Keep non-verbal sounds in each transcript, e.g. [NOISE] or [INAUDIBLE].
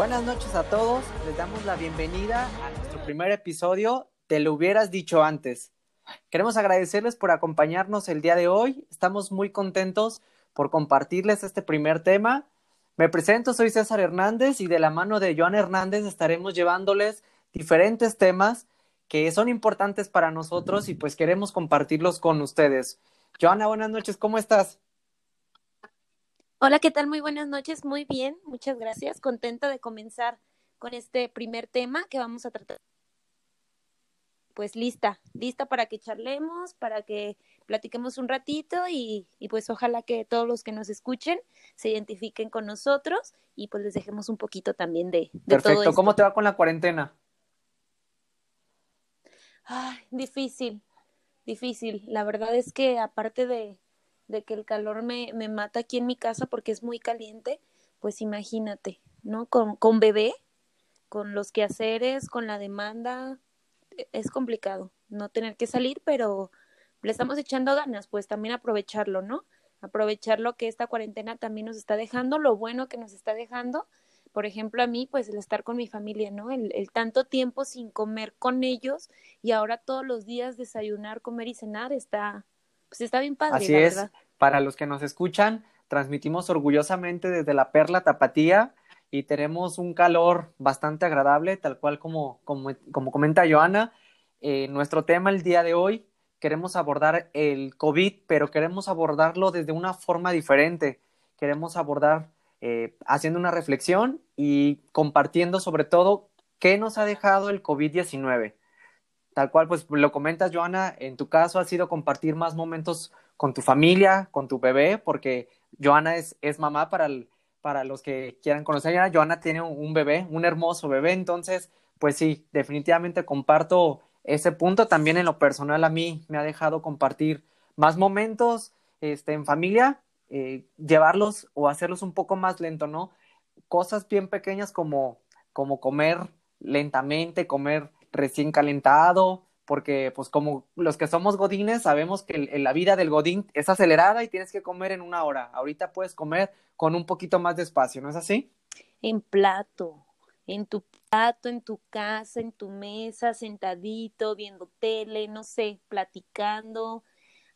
Buenas noches a todos, les damos la bienvenida a nuestro primer episodio de Lo hubieras dicho antes. Queremos agradecerles por acompañarnos el día de hoy, estamos muy contentos por compartirles este primer tema. Me presento, soy César Hernández y de la mano de Joan Hernández estaremos llevándoles diferentes temas que son importantes para nosotros y pues queremos compartirlos con ustedes. Joana, buenas noches, ¿cómo estás? Hola, ¿qué tal? Muy buenas noches, muy bien, muchas gracias. Contenta de comenzar con este primer tema que vamos a tratar. Pues lista, lista para que charlemos, para que platiquemos un ratito y, y, pues ojalá que todos los que nos escuchen se identifiquen con nosotros y pues les dejemos un poquito también de, de Perfecto, todo ¿cómo te va con la cuarentena? Ay, difícil, difícil. La verdad es que aparte de, de que el calor me, me, mata aquí en mi casa porque es muy caliente, pues imagínate, ¿no? Con, con bebé, con los quehaceres, con la demanda, e, es complicado no tener que salir, pero le estamos echando ganas, pues también aprovecharlo, ¿no? Aprovechar lo que esta cuarentena también nos está dejando, lo bueno que nos está dejando por ejemplo, a mí, pues el estar con mi familia, ¿no? El, el, tanto tiempo sin comer con ellos y ahora todos los días desayunar, comer y cenar está, pues está bien padre. Así es, verdad. para los que nos escuchan, transmitimos orgullosamente desde la Perla Tapatía y tenemos un calor bastante agradable, tal cual como, como, como comenta Joana. Eh, nuestro tema el día de hoy, queremos abordar el COVID, pero queremos abordarlo desde una forma diferente. Queremos abordar eh, haciendo una reflexión y compartiendo sobre todo qué nos ha dejado el COVID-19. Tal cual, pues lo comentas, Joana, en tu caso ha sido compartir más momentos con tu familia, con tu bebé, porque Joana es, es mamá para, el, para los que quieran conocer. a Joana tiene un, un bebé, un hermoso bebé, entonces, pues sí, definitivamente comparto ese punto. También en lo personal a mí me ha dejado compartir más momentos este, en familia eh, llevarlos o hacerlos un poco más lento, ¿no? Cosas bien pequeñas como, como comer lentamente, comer recién calentado, porque pues como los que somos godines sabemos que el, la vida del godín es acelerada y tienes que comer en una hora. Ahorita puedes comer con un poquito más de espacio, ¿no es así? En plato, en tu plato, en tu casa, en tu mesa, sentadito, viendo tele, no sé, platicando,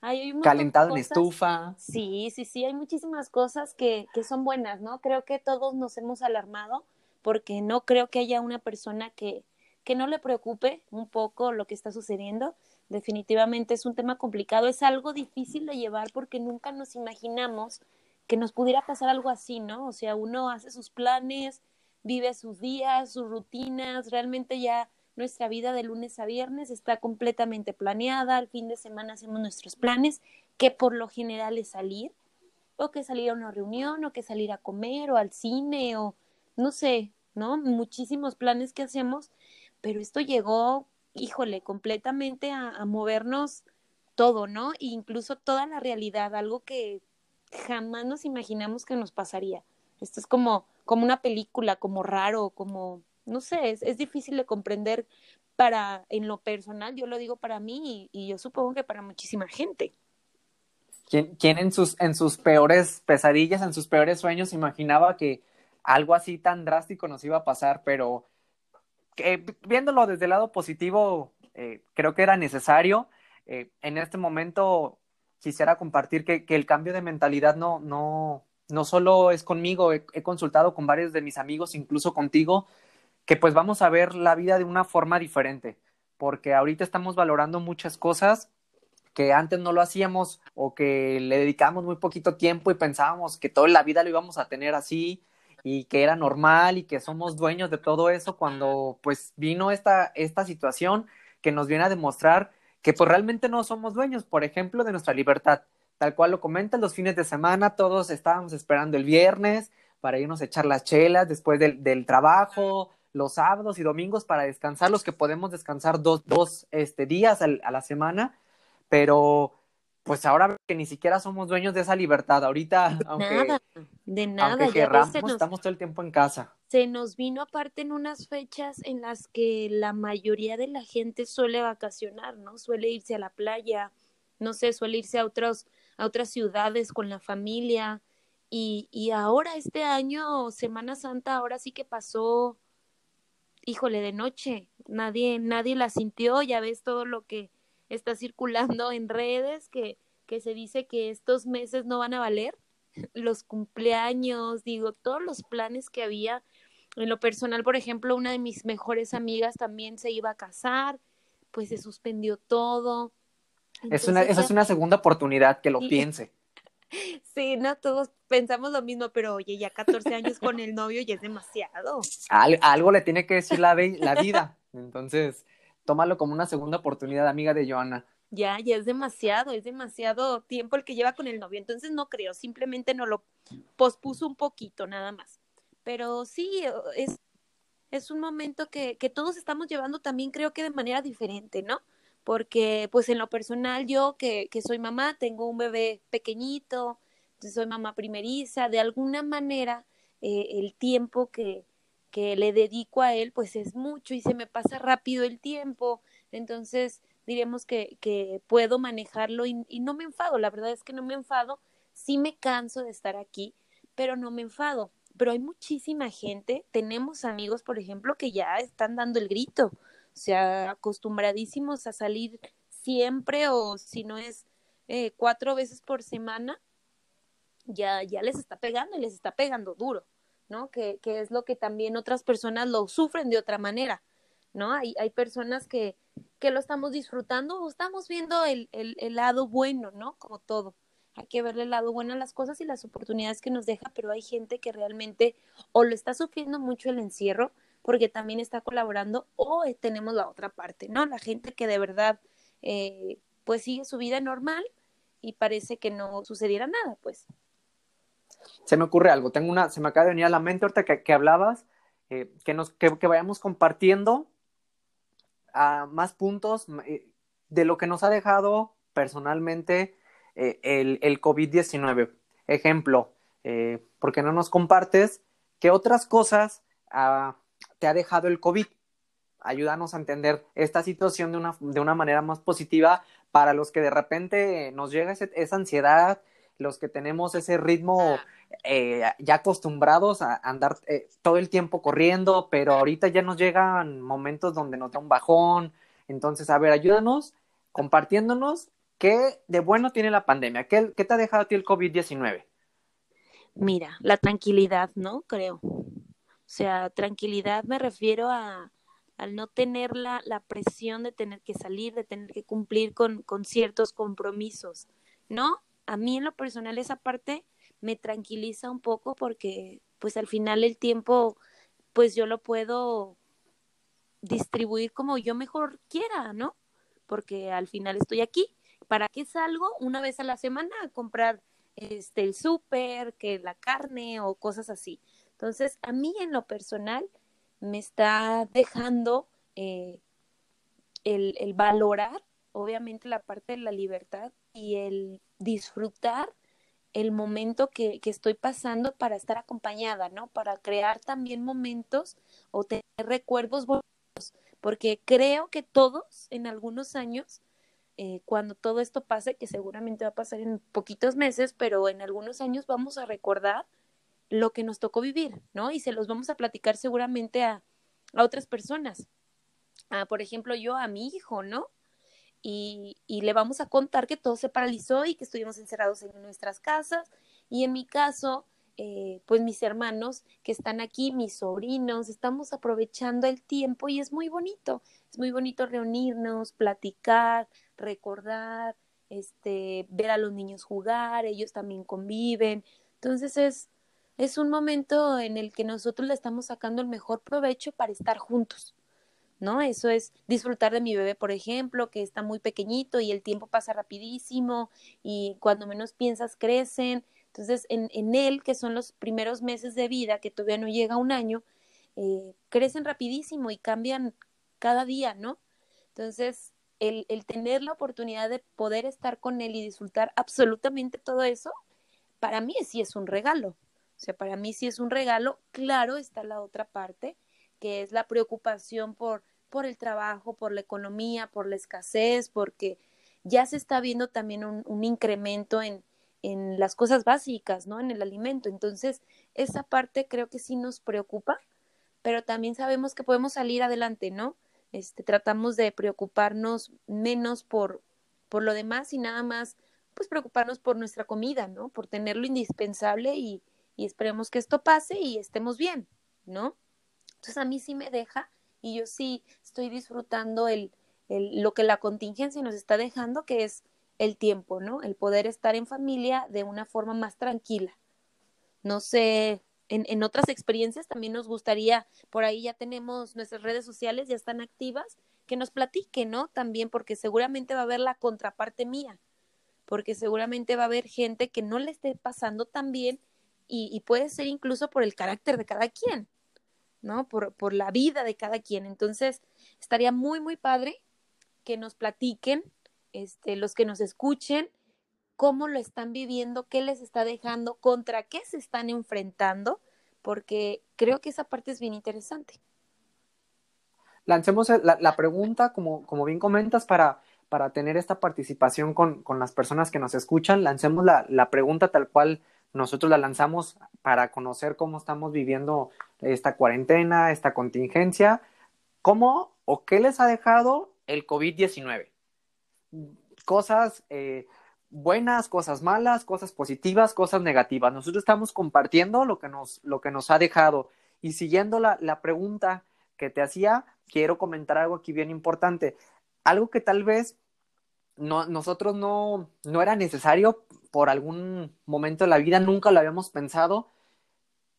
Ay, hay calentado en estufa. Sí, sí, sí, hay muchísimas cosas que, que son buenas, ¿no? Creo que todos nos hemos alarmado porque no creo que haya una persona que, que no le preocupe un poco lo que está sucediendo. Definitivamente es un tema complicado, es algo difícil de llevar porque nunca nos imaginamos que nos pudiera pasar algo así, ¿no? O sea, uno hace sus planes, vive sus días, sus rutinas, realmente ya nuestra vida de lunes a viernes está completamente planeada, al fin de semana hacemos nuestros planes, que por lo general es salir, o que salir a una reunión, o que salir a comer, o al cine, o no sé, ¿no? Muchísimos planes que hacemos, pero esto llegó, híjole, completamente a, movernos todo, ¿no? E incluso toda la realidad, algo que jamás nos imaginamos que nos pasaría. Esto es como, como una película, como raro, como no sé, es, es, difícil de comprender para, en lo personal, yo lo digo para mí y, y yo supongo que para muchísima gente. ¿Quién, ¿Quién, en, sus, en sus peores pesadillas, en sus peores sueños, imaginaba que algo así tan drástico nos iba a pasar? Pero eh, viéndolo desde el lado positivo, eh, creo que era necesario. Eh, en este momento quisiera compartir que, el cambio de mentalidad no, no, no solo es conmigo, he, he consultado con varios de mis amigos, incluso contigo, que pues vamos a ver la vida de una forma diferente, porque ahorita estamos valorando muchas cosas que antes no lo hacíamos o que le dedicamos muy poquito tiempo y pensábamos que toda la vida lo íbamos a tener así y que era normal y que somos dueños de todo eso cuando pues vino esta, esta situación que nos viene a demostrar que pues realmente no somos dueños, por ejemplo, de nuestra libertad. Tal cual lo comentan los fines de semana, todos estábamos esperando el viernes para irnos a echar las chelas después del, del trabajo, los sábados y domingos para descansar, los que podemos descansar dos, dos este, días a la semana, pero pues ahora que ni siquiera somos dueños de esa libertad, ahorita, de aunque, nada, de nada, aunque querramos, nos, estamos todo el tiempo en casa. Se nos vino aparte en unas fechas en las que la mayoría de la gente suele vacacionar, ¿no? Suele irse a la playa, no sé, suele irse a otros, a otras ciudades con la familia, Y, y ahora este año, Semana Santa, ahora sí que pasó, híjole, de noche. Nadie, nadie la sintió, ya ves todo lo que está circulando en redes, que, que se dice que estos meses no van a valer. Los cumpleaños, digo, todos los planes que había. En lo personal, por ejemplo, una de mis mejores amigas también se iba a casar, pues se suspendió todo. es una, esa es una segunda oportunidad que lo piense. [LAUGHS] Sí, no todos pensamos lo mismo, pero oye, ya 14 años con el novio ya es demasiado. algo le tiene que decir la, la vida. Entonces, tómalo como una segunda oportunidad, amiga de Joana. Ya, ya es demasiado, es demasiado tiempo el que lleva con el novio. Entonces, no creo, simplemente no lo pospuso un poquito, nada más. Pero sí, es, es un momento que, que todos estamos llevando también, creo que de manera diferente, ¿no? porque pues en lo personal yo que, que soy mamá, tengo un bebé pequeñito, soy mamá primeriza, de alguna manera eh, el tiempo que, que le dedico a él pues es mucho y se me pasa rápido el tiempo, entonces diremos que, que puedo manejarlo y, y no me enfado, la verdad es que no me enfado, sí me canso de estar aquí, pero no me enfado. Pero hay muchísima gente, tenemos amigos, por ejemplo, que ya están dando el grito, o sea, acostumbradísimos a salir siempre o si no es eh, cuatro veces por semana, ya, ya les está pegando y les está pegando duro, ¿no? Que, que es lo que también otras personas lo sufren de otra manera, ¿no? Hay, hay personas que, que lo estamos disfrutando o estamos viendo el, el, lado bueno, ¿no? Como todo hay que verle el lado bueno a las cosas y las oportunidades que nos deja, pero hay gente que realmente o lo está sufriendo mucho el encierro porque también está colaborando o tenemos la otra parte, ¿no? La gente que de verdad eh, pues sigue su vida normal y parece que no sucediera nada, pues. Se me ocurre algo, tengo una, se me acaba de venir a la mente ahorita que, hablabas, eh, que, nos, que, que, vayamos compartiendo a más puntos eh, de lo que nos ha dejado personalmente eh, el, el COVID-19. Ejemplo, ¿por qué no nos compartes qué otras cosas ah, te ha dejado el COVID. Ayúdanos a entender esta situación de una, de una manera más positiva para los que de repente nos llega esa ansiedad, los que tenemos ese ritmo eh, ya acostumbrados a andar eh, todo el tiempo corriendo, pero ahorita ya nos llegan momentos donde nos da un bajón. Entonces, a ver, ayúdanos compartiéndonos qué de bueno tiene la pandemia, qué, qué te ha dejado a ti el COVID-19. Mira, la tranquilidad, ¿no? Creo. O sea, tranquilidad me refiero a al no tener la, la presión de tener que salir, de tener que cumplir con, con ciertos compromisos, ¿no? A mí en lo personal esa parte me tranquiliza un poco porque pues al final el tiempo pues yo lo puedo distribuir como yo mejor quiera, ¿no? Porque al final estoy aquí. ¿Para qué salgo una vez a la semana a comprar este el súper, que la carne o cosas así? Entonces, a mí en lo personal me está dejando eh, el, el valorar, obviamente, la parte de la libertad y el disfrutar el momento que, que, estoy pasando para estar acompañada, ¿no? Para crear también momentos o tener recuerdos bonitos, porque creo que todos en algunos años, eh, cuando todo esto pase, que seguramente va a pasar en poquitos meses, pero en algunos años vamos a recordar lo que nos tocó vivir, ¿no? Y se los vamos a platicar seguramente a, a otras personas. Ah, por ejemplo, yo a mi hijo, ¿no? Y, y, le vamos a contar que todo se paralizó y que estuvimos encerrados en nuestras casas. Y en mi caso, eh, pues mis hermanos que están aquí, mis sobrinos, estamos aprovechando el tiempo y es muy bonito. Es muy bonito reunirnos, platicar, recordar, este, ver a los niños jugar, ellos también conviven. Entonces es, es un momento en el que nosotros le estamos sacando el mejor provecho para estar juntos, ¿no? Eso es disfrutar de mi bebé, por ejemplo, que está muy pequeñito y el tiempo pasa rapidísimo y cuando menos piensas crecen. Entonces, en, en él, que son los primeros meses de vida, que todavía no llega un año, eh, crecen rapidísimo y cambian cada día, ¿no? Entonces, el, el tener la oportunidad de poder estar con él y disfrutar absolutamente todo eso, para mí sí es un regalo. O sea, para mí sí es un regalo. Claro, está la otra parte, que es la preocupación por, por el trabajo, por la economía, por la escasez, porque ya se está viendo también un, incremento en, en las cosas básicas, ¿no? En el alimento. Entonces, esa parte creo que sí nos preocupa, pero también sabemos que podemos salir adelante, ¿no? Este, tratamos de preocuparnos menos por, por lo demás y nada más, pues preocuparnos por nuestra comida, ¿no? Por tener lo indispensable y, y esperemos que esto pase y estemos bien, ¿no? Entonces a mí sí me deja y yo sí estoy disfrutando el, el, lo que la contingencia nos está dejando, que es el tiempo, ¿no? El poder estar en familia de una forma más tranquila. No sé, en, en, otras experiencias también nos gustaría, por ahí ya tenemos nuestras redes sociales, ya están activas, que nos platiquen, ¿no? También porque seguramente va a haber la contraparte mía, porque seguramente va a haber gente que no le esté pasando tan bien y, y puede ser incluso por el carácter de cada quien, ¿no? Por, por la vida de cada quien. Entonces, estaría muy, muy padre que nos platiquen, este, los que nos escuchen, cómo lo están viviendo, qué les está dejando, contra qué se están enfrentando, porque creo que esa parte es bien interesante. Lancemos la, la pregunta, como, como bien comentas, para, para tener esta participación con, con, las personas que nos escuchan, lancemos la, la pregunta tal cual nosotros la lanzamos para conocer cómo estamos viviendo esta cuarentena, esta contingencia, cómo o qué les ha dejado el COVID-19. Cosas eh, buenas, cosas malas, cosas positivas, cosas negativas. Nosotros estamos compartiendo lo que nos, lo que nos ha dejado. Y siguiendo la, la pregunta que te hacía, quiero comentar algo aquí bien importante. Algo que tal vez no, nosotros no, no era necesario por algún momento de la vida, nunca lo habíamos pensado,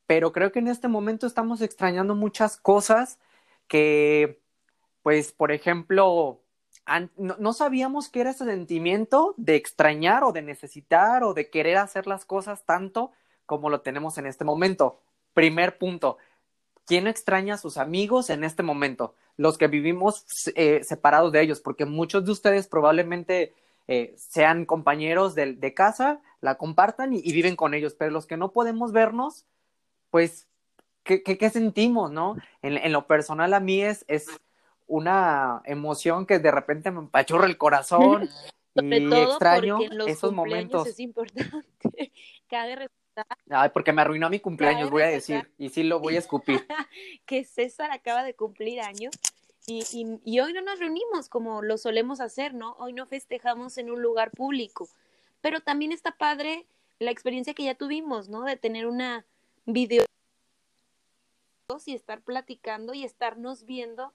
pero creo que en este momento estamos extrañando muchas cosas que, pues, por ejemplo, no, no, sabíamos qué era ese sentimiento de extrañar o de necesitar o de querer hacer las cosas tanto como lo tenemos en este momento. Primer punto, ¿quién extraña a sus amigos en este momento? Los que vivimos eh, separados de ellos, porque muchos de ustedes probablemente eh, sean compañeros de, de, casa, la compartan y, y, viven con ellos, pero los que no podemos vernos, pues, ¿qué, qué, qué sentimos, no? En, en, lo personal a mí es, es una emoción que de repente me empachurra el corazón [LAUGHS] Sobre y todo extraño esos momentos. Es importante. [LAUGHS] Cabe Ay, porque me arruinó mi cumpleaños, voy a decir, y sí lo voy a escupir. [LAUGHS] que César acaba de cumplir años y, y, y, hoy no nos reunimos como lo solemos hacer, ¿no? Hoy no festejamos en un lugar público, pero también está padre la experiencia que ya tuvimos, ¿no? De tener una video y estar platicando y estarnos viendo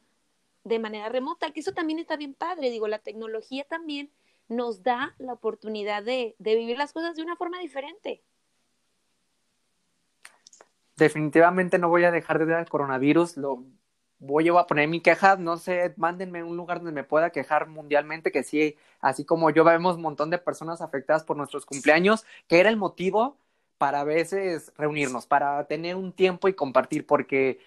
de manera remota, que eso también está bien padre, digo, la tecnología también nos da la oportunidad de, de vivir las cosas de una forma diferente. Definitivamente no voy a dejar de ver coronavirus, lo voy a poner mi queja, no sé, mándenme un lugar donde me pueda quejar mundialmente, que sí, así como yo vemos un montón de personas afectadas por nuestros cumpleaños, que era el motivo para a veces reunirnos, para tener un tiempo y compartir, porque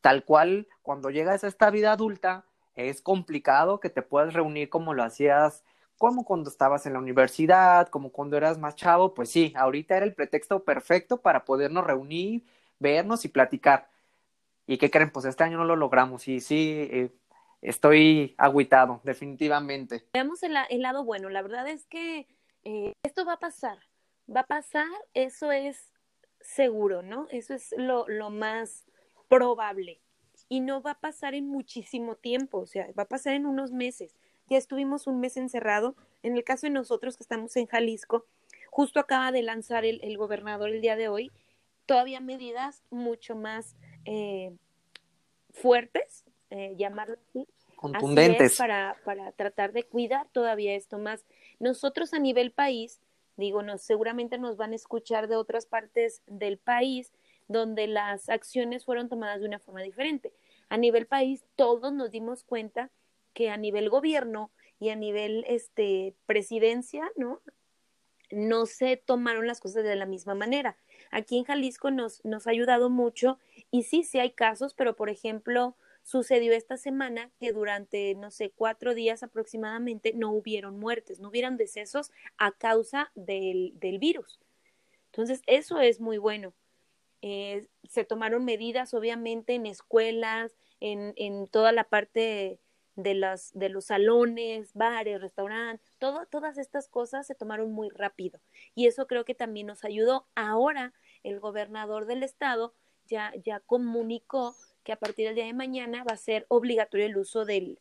tal cual cuando llegas a esta vida adulta es complicado que te puedas reunir como lo hacías como cuando estabas en la universidad, como cuando eras más chavo, pues sí, ahorita era el pretexto perfecto para podernos reunir, vernos y platicar. ¿Y qué creen? Pues este año no lo logramos y sí, eh, estoy agüitado, definitivamente. Veamos el, lado bueno, la verdad es que eh, esto va a pasar, va a pasar, eso es seguro, ¿no? Eso es lo, lo más probable. Y no va a pasar en muchísimo tiempo, o sea, va a pasar en unos meses. Ya estuvimos un mes encerrado. En el caso de nosotros que estamos en Jalisco, justo acaba de lanzar el, el gobernador el día de hoy todavía medidas mucho más eh, fuertes, eh, llamarlo así. Contundentes. Así es, para, para tratar de cuidar todavía esto más. Nosotros a nivel país, digo, nos, seguramente nos van a escuchar de otras partes del país donde las acciones fueron tomadas de una forma diferente. A nivel país, todos nos dimos cuenta que a nivel gobierno y a nivel este, presidencia, ¿no? No se tomaron las cosas de la misma manera. Aquí en Jalisco nos, nos ha ayudado mucho y sí, sí hay casos, pero por ejemplo, sucedió esta semana que durante, no sé, cuatro días aproximadamente no hubieron muertes, no hubieron decesos a causa del, del virus. Entonces, eso es muy bueno. Eh, se tomaron medidas, obviamente, en escuelas, en, en toda la parte de, las, de los salones, bares, restaurantes, todo, todas estas cosas se tomaron muy rápido. Y eso creo que también nos ayudó. Ahora el gobernador del estado ya, ya comunicó que a partir del día de mañana va a ser obligatorio el uso del,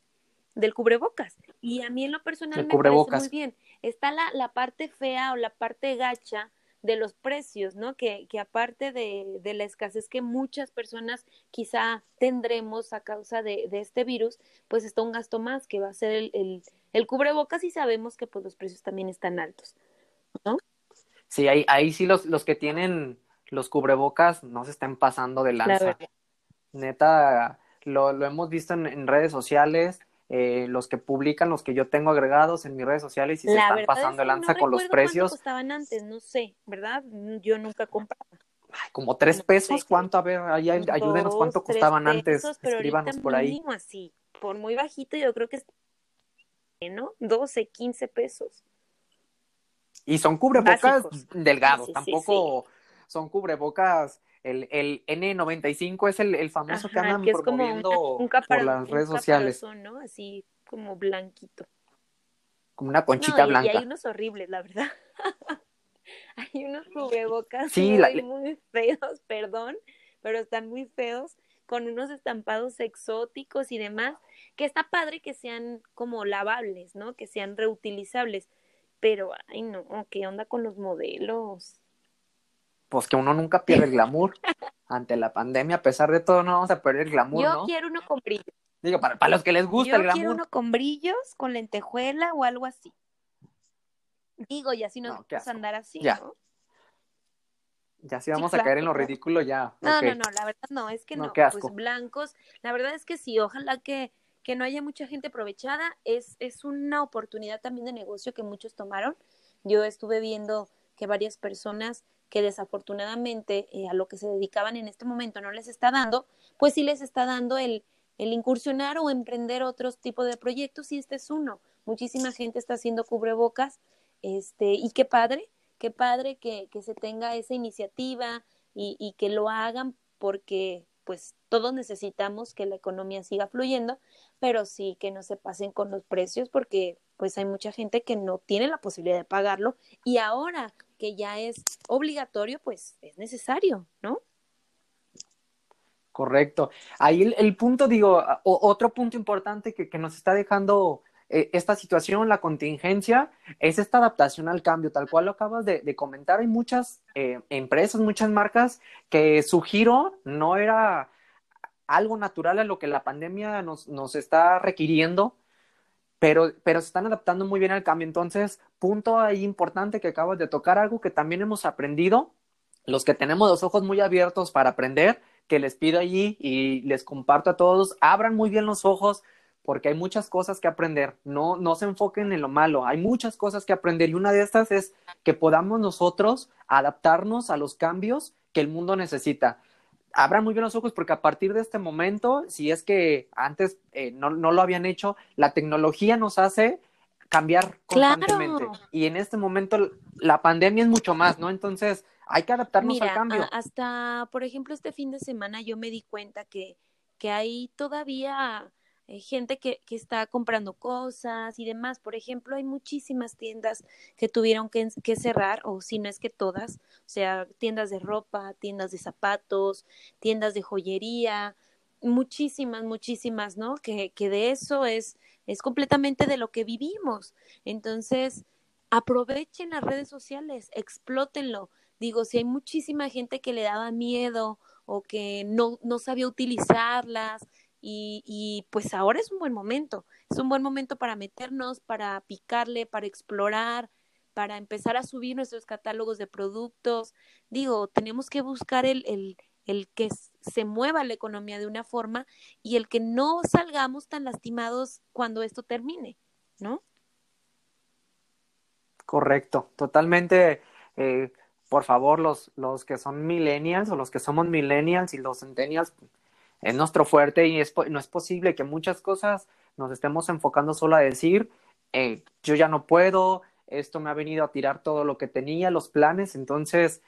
del cubrebocas. Y a mí en lo personal me parece muy bien. Está la, la parte fea o la parte gacha de los precios, ¿no? Que, que aparte de, de, la escasez que muchas personas quizá tendremos a causa de, de, este virus, pues está un gasto más que va a ser el, el, el, cubrebocas y sabemos que pues los precios también están altos, ¿no? Sí, ahí, ahí sí los, los que tienen los cubrebocas no se están pasando de lanza. Neta, lo, lo hemos visto en, en redes sociales, eh, los que publican, los que yo tengo agregados en mis redes sociales y se están pasando el lanza con los precios. costaban antes? No sé, ¿verdad? Yo nunca compraba. como tres pesos, ¿cuánto? A ver, ahí, ayúdenos, ¿cuánto costaban antes? Escríbanos por ahí. Así, por muy bajito, yo creo que es, ¿no? 12, 15 pesos. Y son cubrebocas delgados, tampoco son cubrebocas el, el N95 es el, el famoso que andan promoviendo por las redes sociales. ¿no? Así como blanquito. Como una conchita blanca. Y hay unos horribles, la verdad. [LAUGHS] hay unos cubrebocas muy, muy feos, [LAUGHS] perdón, pero están muy feos, con unos estampados exóticos y demás, que está padre que sean como lavables, ¿no? Que sean reutilizables. Pero, ay no, ¿qué onda con los modelos? Pues que uno nunca pierde el glamour. Ante la pandemia, a pesar de todo, no vamos a perder el glamour, Yo quiero uno con brillos. Digo, para, para los que les gusta el glamour. Yo quiero uno con brillos, con lentejuela o algo así. Digo, y así nos no, vamos a andar así, ya. ¿no? Ya sí vamos a caer en lo ridículo ya. No, okay. no, no, la verdad no, es que no, no pues blancos, la verdad es que sí, ojalá que, que no haya mucha gente aprovechada, es, es una oportunidad también de negocio que muchos tomaron. Yo estuve viendo que varias personas que desafortunadamente eh, a lo que se dedicaban en este momento no les está dando, pues sí les está dando el, el incursionar o emprender otros tipos de proyectos y este es uno. Muchísima gente está haciendo cubrebocas este, y qué padre, qué padre que, que se tenga esa iniciativa y, y que lo hagan porque pues todos necesitamos que la economía siga fluyendo, pero sí que no se pasen con los precios porque pues hay mucha gente que no tiene la posibilidad de pagarlo y ahora que ya es obligatorio, pues es necesario, ¿no? Correcto. Ahí el, punto, digo, o, otro punto importante que, que nos está dejando eh, esta situación, la contingencia, es esta adaptación al cambio, tal cual lo acabas de, de comentar. Hay muchas eh, empresas, muchas marcas que su giro no era algo natural a lo que la pandemia nos, nos está requiriendo, pero, pero se están adaptando muy bien al cambio. Entonces, punto ahí importante que acabas de tocar, algo que también hemos aprendido, los que tenemos los ojos muy abiertos para aprender, que les pido allí y les comparto a todos, abran muy bien los ojos porque hay muchas cosas que aprender, no, no se enfoquen en lo malo, hay muchas cosas que aprender y una de estas es que podamos nosotros adaptarnos a los cambios que el mundo necesita abran muy bien los ojos porque a partir de este momento, si es que antes eh, no, no, lo habían hecho, la tecnología nos hace cambiar constantemente. Claro. Y en este momento la pandemia es mucho más, ¿no? Entonces hay que adaptarnos Mira, al cambio. hasta, por ejemplo, este fin de semana yo me di cuenta que, que hay todavía eh, gente que, que, está comprando cosas y demás. Por ejemplo, hay muchísimas tiendas que tuvieron que, que, cerrar, o si no es que todas, o sea, tiendas de ropa, tiendas de zapatos, tiendas de joyería, muchísimas, muchísimas, ¿no? Que, que de eso es, es completamente de lo que vivimos. Entonces, aprovechen las redes sociales, explótenlo. Digo, si hay muchísima gente que le daba miedo o que no, no sabía utilizarlas, y, pues ahora es un buen momento, es un buen momento para meternos, para picarle, para explorar, para empezar a subir nuestros catálogos de productos. Digo, tenemos que buscar el, el, el que se mueva la economía de una forma y el que no salgamos tan lastimados cuando esto termine, ¿no? Correcto, totalmente. Eh, por favor, los, los que son millennials o los que somos millennials y los centennials, es nuestro fuerte y es, no es posible que muchas cosas nos estemos enfocando solo a decir, eh, yo ya no puedo, esto me ha venido a tirar todo lo que tenía, los planes, entonces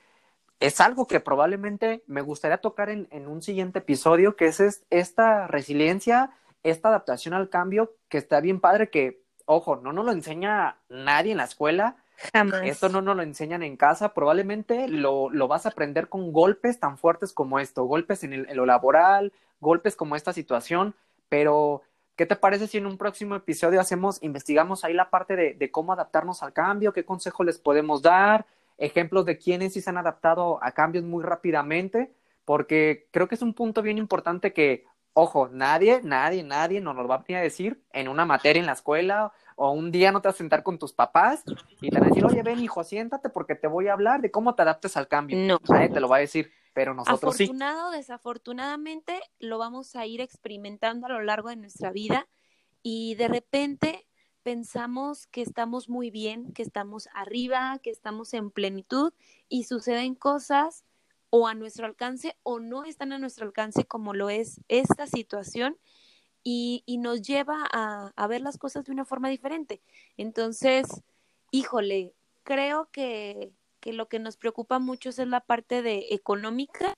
es algo que probablemente me gustaría tocar en, en un siguiente episodio, que es esta resiliencia esta adaptación al cambio que está bien padre que, ojo, no nos lo enseña nadie en la escuela. Jamás. Esto no nos lo enseñan en casa, probablemente lo, lo vas a aprender con golpes tan fuertes como esto, golpes en, el, en lo laboral, golpes como esta situación, pero ¿qué te parece si en un próximo episodio hacemos, investigamos ahí la parte de, de cómo adaptarnos al cambio, qué consejos les podemos dar, ejemplos de quienes sí se han adaptado a cambios muy rápidamente? Porque creo que es un punto bien importante que Ojo, nadie, nadie, nadie nos lo va a venir a decir en una materia en la escuela o un día no te vas a sentar con tus papás y te van a decir, oye, ven, hijo, siéntate porque te voy a hablar de cómo te adaptes al cambio. No. Nadie te lo va a decir, pero nosotros sí. Afortunado o desafortunadamente lo vamos a ir experimentando a lo largo de nuestra vida y de repente pensamos que estamos muy bien, que estamos arriba, que estamos en plenitud y suceden cosas o a nuestro alcance o no están a nuestro alcance como lo es esta situación y, y nos lleva a, a, ver las cosas de una forma diferente. Entonces, híjole, creo que, que lo que nos preocupa mucho es la parte de económica.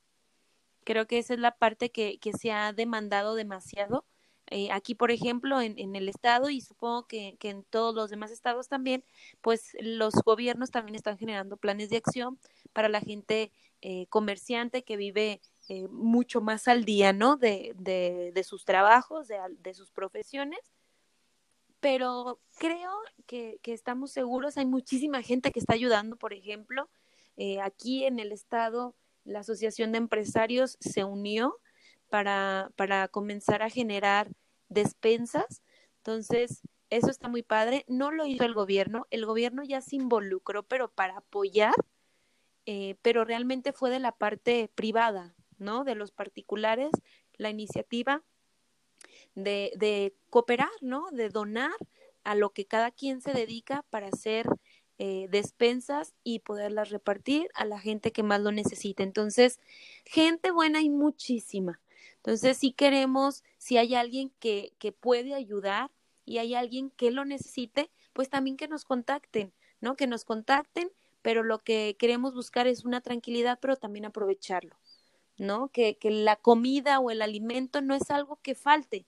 Creo que esa es la parte que, que se ha demandado demasiado. Eh, aquí, por ejemplo, en, en, el estado y supongo que, que en todos los demás estados también, pues los gobiernos también están generando planes de acción para la gente eh, comerciante que vive eh, mucho más al día, ¿no? De, de, de sus trabajos, de, de, sus profesiones. Pero creo que, que, estamos seguros, hay muchísima gente que está ayudando, por ejemplo, eh, aquí en el estado, la Asociación de Empresarios se unió para, para comenzar a generar despensas. Entonces, eso está muy padre. No lo hizo el gobierno, el gobierno ya se involucró, pero para apoyar eh, pero realmente fue de la parte privada, ¿no? De los particulares, la iniciativa de, de cooperar, ¿no? De donar a lo que cada quien se dedica para hacer eh, despensas y poderlas repartir a la gente que más lo necesita. Entonces, gente buena hay muchísima. Entonces, si queremos, si hay alguien que, que puede ayudar y hay alguien que lo necesite, pues también que nos contacten, ¿no? Que nos contacten pero lo que queremos buscar es una tranquilidad, pero también aprovecharlo, ¿no? Que, que la comida o el alimento no es algo que falte,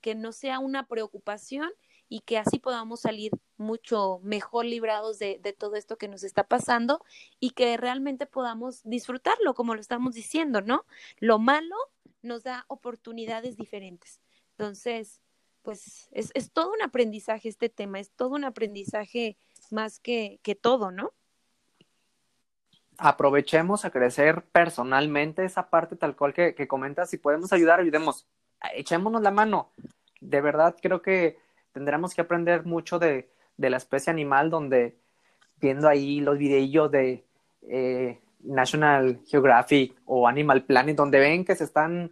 que no sea una preocupación y que así podamos salir mucho mejor librados de, de, todo esto que nos está pasando y que realmente podamos disfrutarlo, como lo estamos diciendo, ¿no? Lo malo nos da oportunidades diferentes. Entonces, pues es, es todo un aprendizaje este tema, es todo un aprendizaje más que, que todo, ¿no? aprovechemos a crecer personalmente esa parte tal cual que, comentas, si podemos ayudar, ayudemos, echémonos la mano. De verdad creo que tendremos que aprender mucho de, de la especie animal, donde viendo ahí los videillos de eh, National Geographic o Animal Planet, donde ven que se están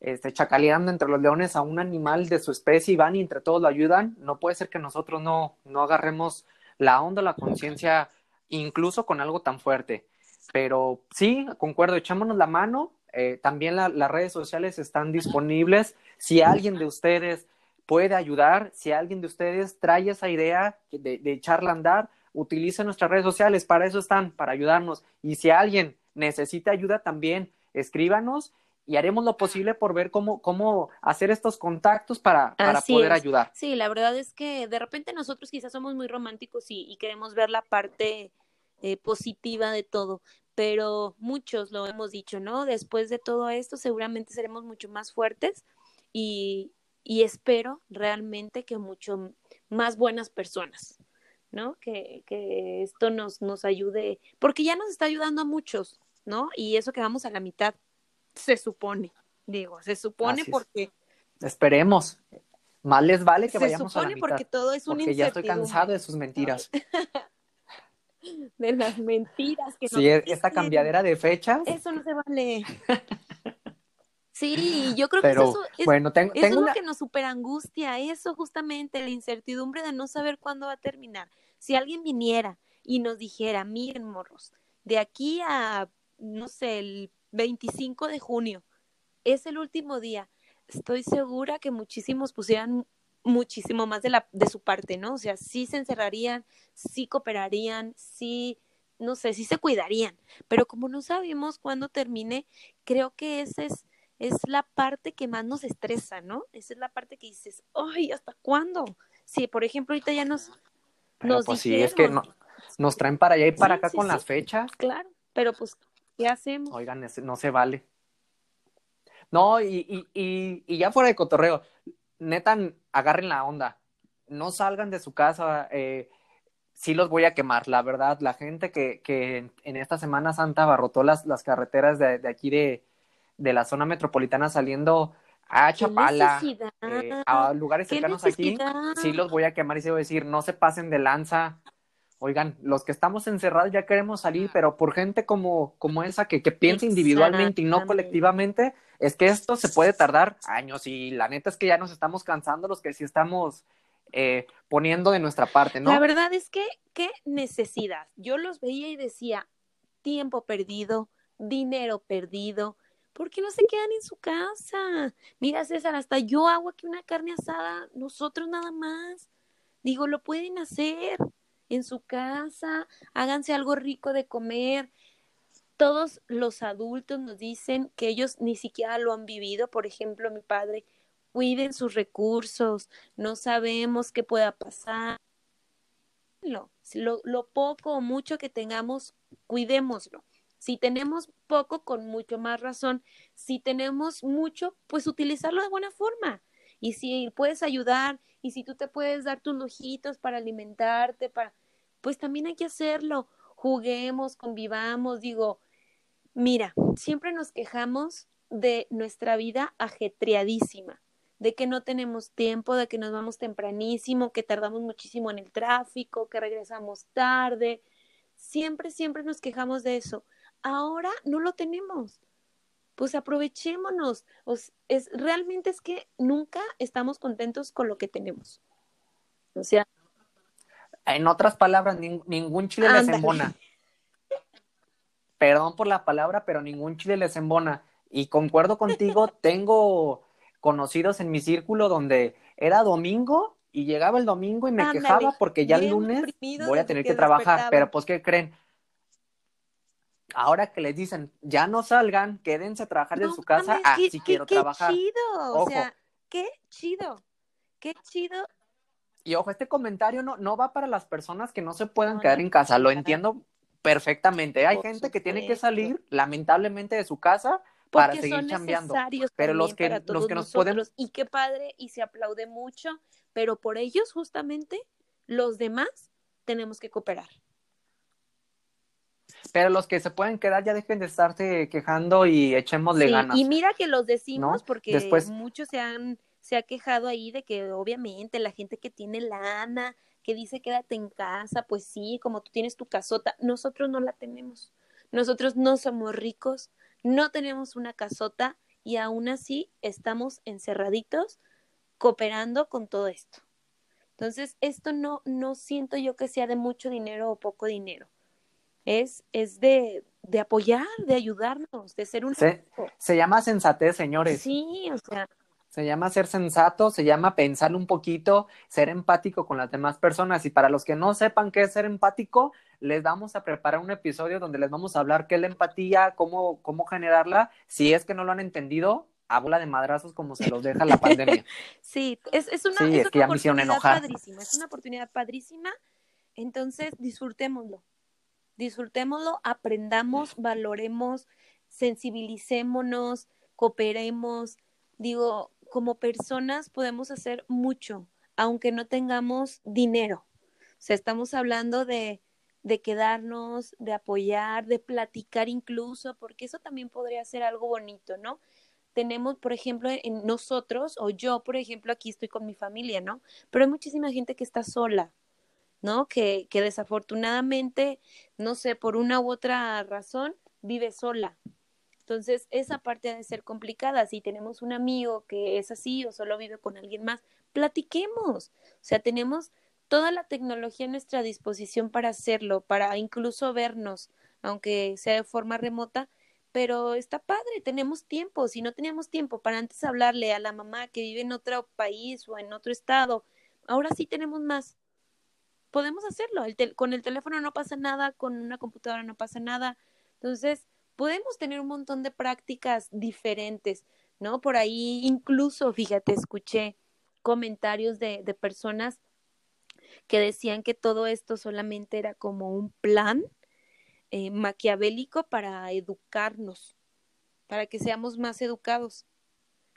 este, chacaleando entre los leones a un animal de su especie y van y entre todos lo ayudan, no puede ser que nosotros no, no agarremos la onda, la conciencia, incluso con algo tan fuerte. Pero sí, concuerdo, echémonos la mano. Eh, también la, las redes sociales están disponibles. Si alguien de ustedes puede ayudar, si alguien de ustedes trae esa idea de, de echarla a andar, utilice nuestras redes sociales, para eso están, para ayudarnos. Y si alguien necesita ayuda también, escríbanos y haremos lo posible por ver cómo, cómo hacer estos contactos para, para poder es. ayudar. Sí, la verdad es que de repente nosotros quizás somos muy románticos y, y queremos ver la parte eh, positiva de todo, pero muchos lo hemos dicho, ¿no? Después de todo esto seguramente seremos mucho más fuertes y, y espero realmente que mucho más buenas personas, ¿no? Que, que esto nos, nos ayude, porque ya nos está ayudando a muchos, ¿no? Y eso que vamos a la mitad, se supone, digo, se supone Así porque... Es. Esperemos. Más les vale que se vayamos a la supone mitad. porque todo es un porque ya estoy cansado de sus mentiras. [LAUGHS] de las mentiras que sí, nos esta cambiadera de fechas. Eso no se vale. [LAUGHS] Sí, yo creo Pero, que eso es, bueno, tengo, eso tengo es una... lo que nos superangustia, eso justamente, la incertidumbre de no saber cuándo va a terminar. Si alguien viniera y nos dijera, miren, morros, de aquí a, no sé, el 25 de junio, es el último día, estoy segura que muchísimos pusieran muchísimo más de, la, de su parte, ¿no? O sea, sí se encerrarían, sí cooperarían, sí, no sé, sí se cuidarían, pero como no sabemos cuándo termine, creo que ese es es la parte que más nos estresa, ¿no? Esa es la parte que dices, ay, ¿hasta cuándo? Sí, por ejemplo, ahorita ya nos... nos pues sí, es que nos traen para allá y para acá con las fechas. Claro, pero pues, ¿qué hacemos? Oigan, no se vale. No, y, y, y, ya fuera de cotorreo, neta, agarren la onda. No salgan de su casa. Eh, sí los voy a quemar, la verdad. La gente que, que en esta Semana Santa abarrotó las, las carreteras de, de aquí de, de la zona metropolitana saliendo a Chapala, eh, a lugares cercanos aquí, sí los voy a quemar y se voy a decir, no se pasen de lanza. Oigan, los que estamos encerrados ya queremos salir, pero por gente como, como esa que, que piensa individualmente y no colectivamente, es que esto se puede tardar años y la neta es que ya nos estamos cansando los que sí estamos eh, poniendo de nuestra parte, ¿no? La verdad es que, qué necesidad. Yo los veía y decía, tiempo perdido, dinero perdido, ¿por qué no se quedan en su casa? Mira, César, hasta yo hago aquí una carne asada, nosotros nada más. Digo, lo pueden hacer en su casa, háganse algo rico de comer. Todos los adultos nos dicen que ellos ni siquiera lo han vivido. Por ejemplo, mi padre, cuiden sus recursos, no sabemos qué pueda pasar. Lo, lo, poco o mucho que tengamos, cuidémoslo. Si tenemos poco, con mucho más razón. Si tenemos mucho, pues utilizarlo de buena forma. Y si puedes ayudar, y si tú te puedes dar tus lujitos para alimentarte, para, pues también hay que hacerlo. Juguemos, convivamos, digo, mira, siempre nos quejamos de nuestra vida ajetreadísima, de que no tenemos tiempo, de que nos vamos tempranísimo, que tardamos muchísimo en el tráfico, que regresamos tarde. Siempre, siempre nos quejamos de eso ahora no lo tenemos. Pues aprovechémonos. es, realmente es que nunca estamos contentos con lo que tenemos. O sea. En otras palabras, ningún chile les embona. [LAUGHS] Perdón por la palabra, pero ningún chile les embona. Y concuerdo contigo, [LAUGHS] tengo conocidos en mi círculo donde era domingo y llegaba el domingo y me quejaba porque ya el lunes voy a tener que trabajar. Pero pues, ¿qué creen? Ahora que les dicen, ya no salgan, quédense a trabajar en su casa, ah, sí quiero trabajar. Qué chido, o sea, qué chido, qué chido. Y ojo, este comentario no, no va para las personas que no se puedan quedar en casa, lo entiendo perfectamente. Hay gente que tiene que salir, lamentablemente, de su casa para seguir cambiando. Pero los que, los que nos pueden... Y qué padre, y se aplaude mucho, pero por ellos justamente los demás tenemos que cooperar. Pero los que se pueden quedar ya dejen de estarse quejando y echémosle ganas. Y mira que los decimos porque muchos se han se ha quejado ahí de que obviamente la gente que tiene lana, que dice quédate en casa, pues sí, como tú tienes tu casota, nosotros no la tenemos. Nosotros no somos ricos, no tenemos una casota y aún así estamos encerraditos cooperando con todo esto. Entonces, esto no, no siento yo que sea de mucho dinero o poco dinero es, es de, de apoyar, de ayudarnos, de ser un... Se, se llama sensatez, señores. Sí, o sea, se llama ser sensato, se llama pensar un poquito, ser empático con las demás personas. Y para los que no sepan qué es ser empático, les vamos a preparar un episodio donde les vamos a hablar qué es la empatía, cómo, cómo generarla. Si es que no lo han entendido, a bola de madrazos como se los deja la pandemia. [LAUGHS] Sí, es, es una, es, una oportunidad padrísima, es una oportunidad padrísima. Entonces, disfrutémoslo disfrutémoslo, aprendamos, valoremos, sensibilicémonos, cooperemos. Digo, como personas podemos hacer mucho, aunque no tengamos dinero. O sea, estamos hablando de, de quedarnos, de apoyar, de platicar incluso, porque eso también podría ser algo bonito, ¿no? Tenemos, por ejemplo, en nosotros, o yo, por ejemplo, aquí estoy con mi familia, ¿no? Pero hay muchísima gente que está sola, ¿no? Que, que desafortunadamente, no sé, por una u otra razón, vive sola. Entonces, esa parte ha de ser complicada. Si tenemos un amigo que es así o solo vive con alguien más, platiquemos. O sea, tenemos toda la tecnología a nuestra disposición para hacerlo, para incluso vernos, aunque sea de forma remota, pero está padre, tenemos tiempo. Si no teníamos tiempo para antes hablarle a la mamá que vive en otro país o en otro estado, ahora sí tenemos más podemos hacerlo. con el teléfono no pasa nada, con una computadora no pasa nada. Entonces, podemos tener un montón de prácticas diferentes. ¿no? Por ahí incluso, fíjate, escuché comentarios de, de personas que decían que todo esto solamente era como un plan eh, maquiavélico para educarnos, para que seamos más educados.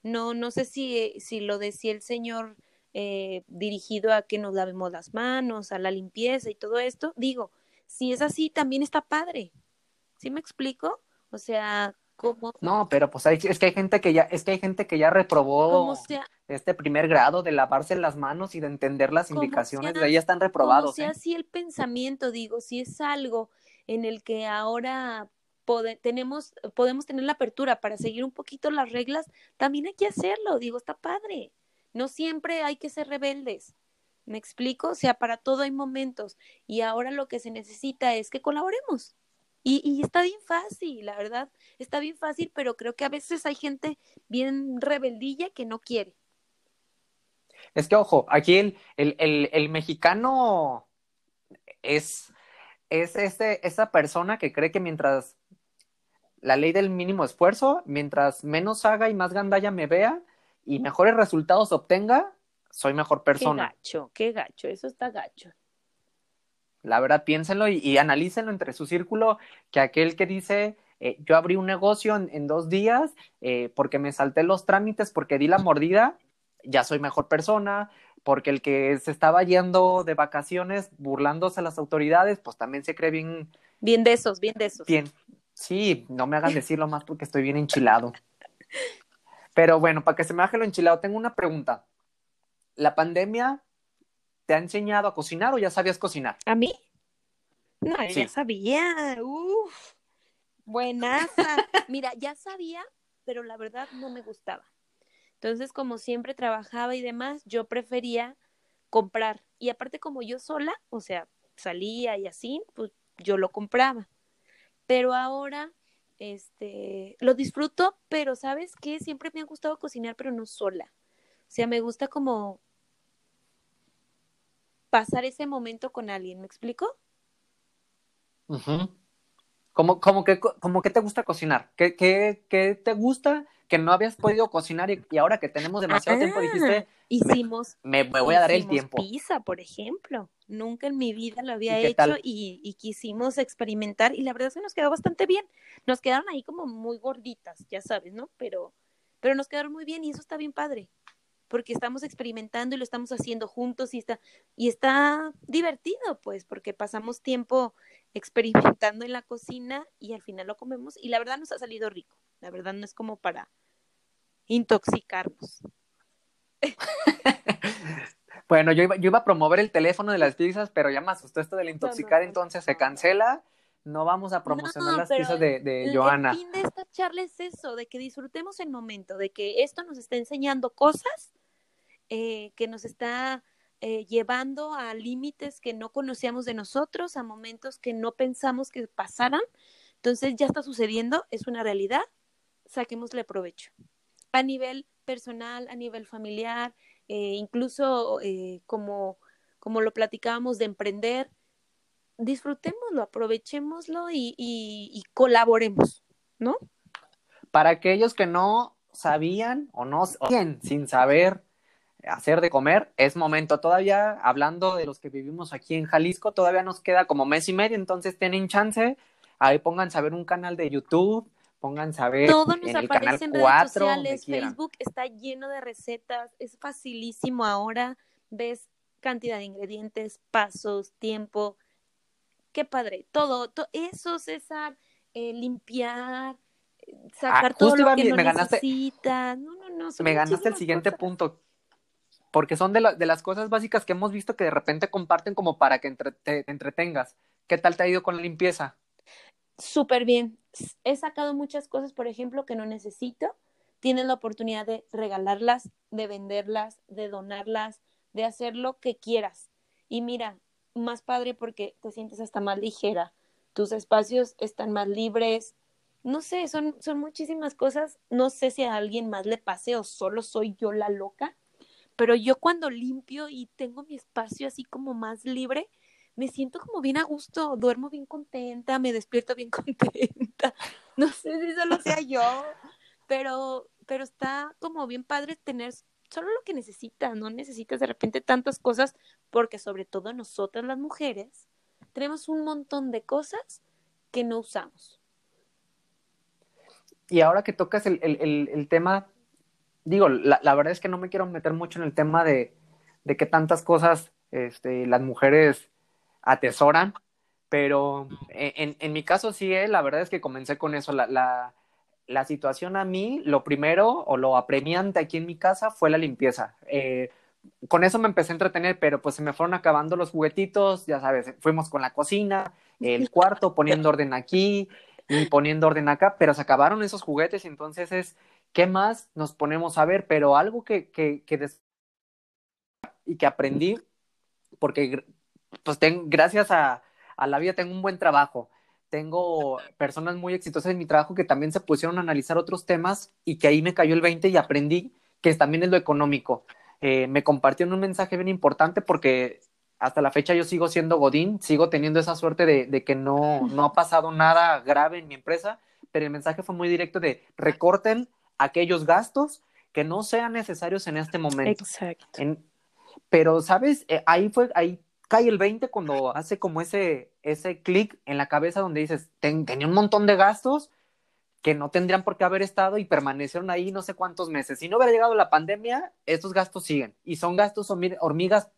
No, no sé si, si lo decía el Señor eh, dirigido a que nos lavemos las manos, a la limpieza y todo esto. Digo, si es así, también está padre. ¿Sí me explico? O sea, ¿cómo? No, pero pues hay, es que hay gente que ya, es que hay gente que ya reprobó este primer grado de lavarse las manos y de entender las indicaciones, de ahí están reprobados. O sea, ¿eh? si el pensamiento, digo, si es algo en el que ahora tenemos, podemos tener la apertura para seguir un poquito las reglas, también hay que hacerlo, digo, está padre. No siempre hay que ser rebeldes. ¿Me explico? O sea, para todo hay momentos y ahora lo que se necesita es que colaboremos. Y, está bien fácil, la verdad, está bien fácil, pero creo que a veces hay gente bien rebeldilla que no quiere. Es que, ojo, aquí el, el, el, el mexicano es, es ese, esa persona que cree que mientras la ley del mínimo esfuerzo, mientras menos haga y más gandalla me vea y mejores resultados obtenga, soy mejor persona. Qué gacho, qué gacho, eso está gacho. La verdad, piénsenlo y, y analícenlo entre su círculo, que aquel que dice, eh, yo abrí un negocio en, en dos días eh, porque me salté los trámites, porque di la mordida, ya soy mejor persona, porque el que se estaba yendo de vacaciones burlándose a las autoridades, pues también se cree bien. Bien de esos, bien de esos. Bien. Sí, no me hagan decirlo más porque estoy bien enchilado. [LAUGHS] Pero bueno, para que se me baje lo enchilado, tengo una pregunta. ¿La pandemia te ha enseñado a cocinar o ya sabías cocinar? ¿A mí? No, sí. ya sabía. Uf. Buenaza. [LAUGHS] Mira, ya sabía, pero la verdad no me gustaba. Entonces, como siempre trabajaba y demás, yo prefería comprar. Y aparte, como yo sola, o sea, salía y así, pues yo lo compraba. Pero ahora, este, lo disfruto, pero ¿sabes qué? Siempre me ha gustado cocinar, pero no sola. O sea, me gusta como pasar ese momento con alguien, ¿me explico? Uh -huh. ¿Cómo, cómo, que, ¿Cómo que te gusta cocinar? ¿Qué, qué, qué te gusta que no habías podido cocinar y, y ahora que tenemos demasiado ah, tiempo dijiste, hicimos, me, me voy a dar el tiempo. Pizza, por ejemplo. Nunca en mi vida lo había ¿Y hecho y, y, quisimos experimentar y la verdad es que nos quedó bastante bien. Nos quedaron ahí como muy gorditas, ya sabes, ¿no? Pero, pero nos quedaron muy bien y eso está bien padre porque estamos experimentando y lo estamos haciendo juntos y está, y está divertido, pues, porque pasamos tiempo experimentando en la cocina y al final lo comemos y la verdad nos ha salido rico. La verdad no es como para intoxicarnos. [LAUGHS] bueno, yo iba, yo iba a promover el teléfono de las pizzas, pero ya me asustó esto del intoxicar, no, no, entonces se cancela. No vamos a promocionar las pizzas de, de Joana. El fin de esta charla es eso, de que disfrutemos el momento, de que esto nos está enseñando cosas eh, que nos está eh, llevando a límites que no conocíamos de nosotros, a momentos que no pensamos que pasaran. Entonces ya está sucediendo, es una realidad, saquémosle provecho. A nivel personal, a nivel familiar, eh, incluso eh, como, como lo platicábamos de emprender, disfrutémoslo, aprovechémoslo y, y, y colaboremos, ¿no? Para aquellos que no sabían o no bien sin saber hacer de comer, es momento. Todavía, hablando de los que vivimos aquí en Jalisco, todavía nos queda como mes y medio, entonces tienen chance. Ahí pónganse a ver un canal de YouTube, pónganse a ver Todo nos en el aparece canal en 4, redes sociales, Facebook está lleno de recetas, es facilísimo ahora, ves cantidad de ingredientes, pasos, tiempo, qué padre, todo, to eso César, eh, limpiar, sacar Ah, todo lo que no me ganaste- no, no, no, Me ganaste el siguiente cosas. punto. Porque son de, la- de las cosas básicas que hemos visto que de repente comparten como para que entre- te, te entretengas. ¿Qué tal te ha ido con la limpieza? Súper bien. He sacado muchas cosas, por ejemplo, que no necesito. Tienes la oportunidad de regalarlas, de venderlas, de donarlas, de hacer lo que quieras. Y mira, más padre porque te sientes hasta más ligera. Tus espacios están más libres. No sé, son, son muchísimas cosas. No sé si a alguien más le pase o solo soy yo la loca. Pero yo cuando limpio y tengo mi espacio así como más libre, me siento como bien a gusto, duermo bien contenta, me despierto bien [LAUGHS] contenta. No sé si solo sea [LAUGHS] yo, pero, pero está como bien padre tener solo lo que necesitas, no necesitas de repente tantas cosas, porque sobre todo nosotras las mujeres tenemos un montón de cosas que no usamos. Y ahora que tocas el, el, el, tema, digo, la, la, verdad es que no me quiero meter mucho en el tema de, de que tantas cosas este, las mujeres atesoran, pero en, en mi caso sí, eh, la verdad es que comencé con eso, la, la, la situación a mí, lo primero o lo apremiante aquí en mi casa fue la limpieza. Eh, con eso me empecé a entretener, pero pues se me fueron acabando los juguetitos, ya sabes, fuimos con la cocina, el [LAUGHS] cuarto, poniendo orden aquí y poniendo orden acá, pero se acabaron esos juguetes, entonces es, ¿qué más nos ponemos a ver? Pero algo que, que, que y que aprendí, porque pues gracias a, a la vida tengo un buen trabajo, tengo personas muy exitosas en mi trabajo que también se pusieron a analizar otros temas y que ahí me cayó el 20 y aprendí que también es lo económico. Eh, me compartieron un mensaje bien importante porque hasta la fecha yo sigo siendo Godín, sigo teniendo esa suerte de, de que no, no ha pasado nada grave en mi empresa, pero el mensaje fue muy directo de recorten aquellos gastos que no sean necesarios en este momento. Exacto. pero, ¿sabes? Eh, ahí fue, ahí cae el 20 cuando hace como ese, ese clic en la cabeza donde dices, tenía un montón de gastos que no tendrían por qué haber estado y permanecieron ahí no sé cuántos meses. Si no hubiera llegado la pandemia, estos gastos siguen. Y son gastos hormigas,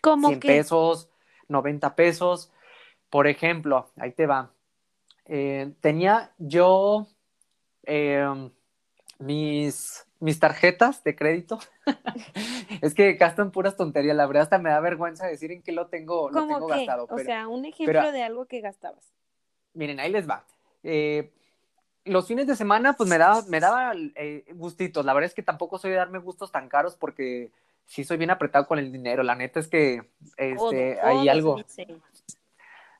¿Cómo 100 pesos, 90 pesos. Por ejemplo, ahí te va. Eh, tenía yo eh, mis mis tarjetas de crédito. [LAUGHS] es que gastan puras tonterías, la verdad hasta me da vergüenza decir en qué lo tengo, lo tengo gastado. o sea, un ejemplo de algo que gastabas. Miren, ahí les va. Eh, los fines de semana, pues me daba, me daba eh, gustitos. La verdad es que tampoco soy de darme gustos tan caros porque sí soy bien apretado con el dinero. La neta es que este, hay algo.